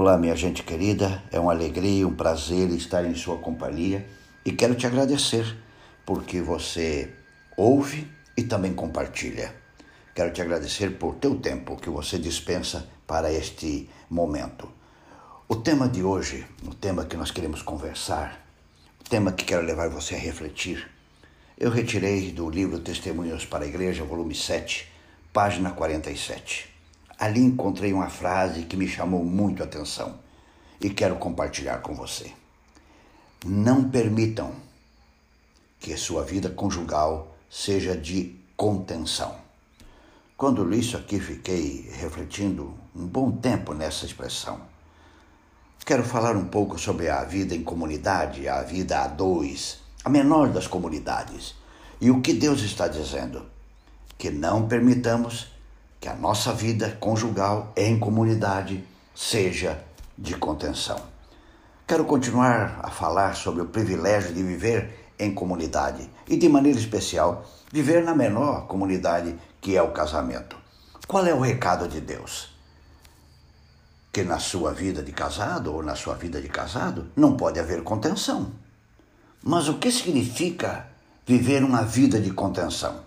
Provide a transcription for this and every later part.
Olá, minha gente querida, é uma alegria, um prazer estar em sua companhia e quero te agradecer porque você ouve e também compartilha. Quero te agradecer por teu tempo que você dispensa para este momento. O tema de hoje, o tema que nós queremos conversar, o tema que quero levar você a refletir, eu retirei do livro Testemunhos para a Igreja, volume 7, página 47. Ali encontrei uma frase que me chamou muito a atenção e quero compartilhar com você. Não permitam que sua vida conjugal seja de contenção. Quando li isso aqui, fiquei refletindo um bom tempo nessa expressão. Quero falar um pouco sobre a vida em comunidade, a vida a dois, a menor das comunidades, e o que Deus está dizendo. Que não permitamos que a nossa vida conjugal em comunidade seja de contenção. Quero continuar a falar sobre o privilégio de viver em comunidade e, de maneira especial, viver na menor comunidade que é o casamento. Qual é o recado de Deus? Que na sua vida de casado ou na sua vida de casado não pode haver contenção. Mas o que significa viver uma vida de contenção?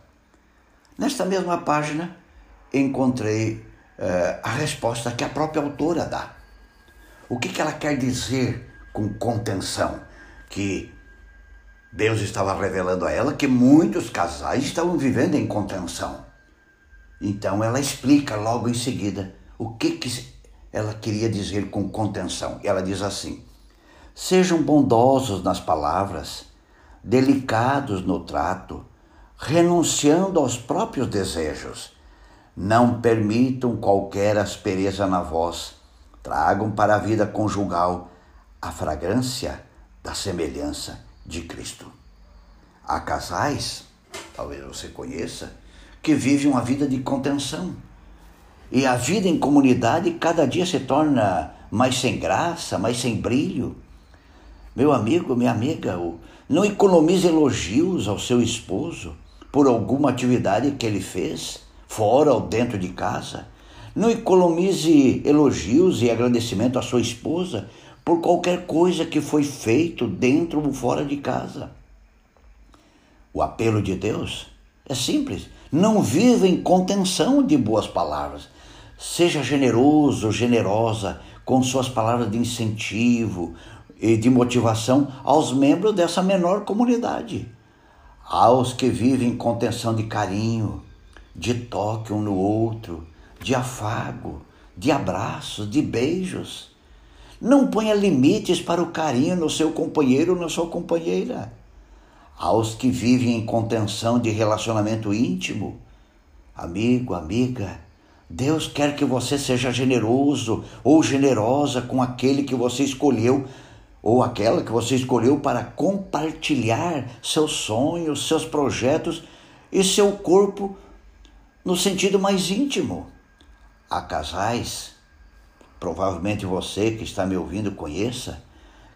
Nesta mesma página, encontrei uh, a resposta que a própria autora dá. O que, que ela quer dizer com contenção? Que Deus estava revelando a ela que muitos casais estavam vivendo em contenção. Então ela explica logo em seguida o que, que ela queria dizer com contenção. Ela diz assim: Sejam bondosos nas palavras, delicados no trato, renunciando aos próprios desejos não permitam qualquer aspereza na voz. Tragam para a vida conjugal a fragrância da semelhança de Cristo. Há casais, talvez você conheça, que vivem uma vida de contenção. E a vida em comunidade cada dia se torna mais sem graça, mais sem brilho. Meu amigo, minha amiga, não economize elogios ao seu esposo por alguma atividade que ele fez fora ou dentro de casa. Não economize elogios e agradecimento à sua esposa por qualquer coisa que foi feito dentro ou fora de casa. O apelo de Deus é simples. Não viva em contenção de boas palavras. Seja generoso, generosa com suas palavras de incentivo e de motivação aos membros dessa menor comunidade. Aos que vivem em contenção de carinho, de toque um no outro, de afago, de abraços, de beijos. Não ponha limites para o carinho no seu companheiro ou na sua companheira. Aos que vivem em contenção de relacionamento íntimo, amigo, amiga, Deus quer que você seja generoso ou generosa com aquele que você escolheu ou aquela que você escolheu para compartilhar seus sonhos, seus projetos e seu corpo no sentido mais íntimo. Há casais, provavelmente você que está me ouvindo conheça,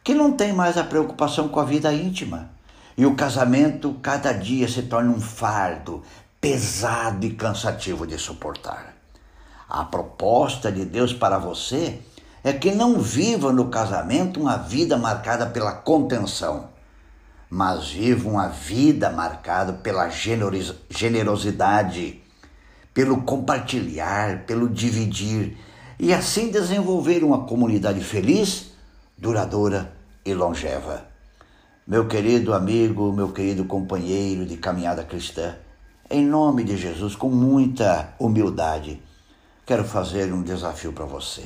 que não tem mais a preocupação com a vida íntima. E o casamento cada dia se torna um fardo pesado e cansativo de suportar. A proposta de Deus para você é que não viva no casamento uma vida marcada pela contenção, mas viva uma vida marcada pela generosidade pelo compartilhar, pelo dividir e assim desenvolver uma comunidade feliz, duradoura e longeva. Meu querido amigo, meu querido companheiro de caminhada cristã, em nome de Jesus, com muita humildade, quero fazer um desafio para você.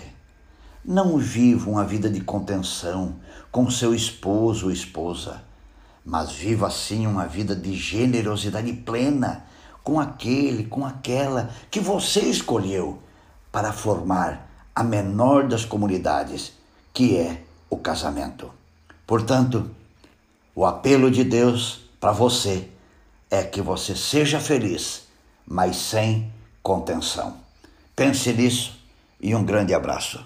Não viva uma vida de contenção com seu esposo ou esposa, mas viva sim uma vida de generosidade plena com aquele, com aquela que você escolheu para formar a menor das comunidades, que é o casamento. Portanto, o apelo de Deus para você é que você seja feliz, mas sem contenção. Pense nisso e um grande abraço.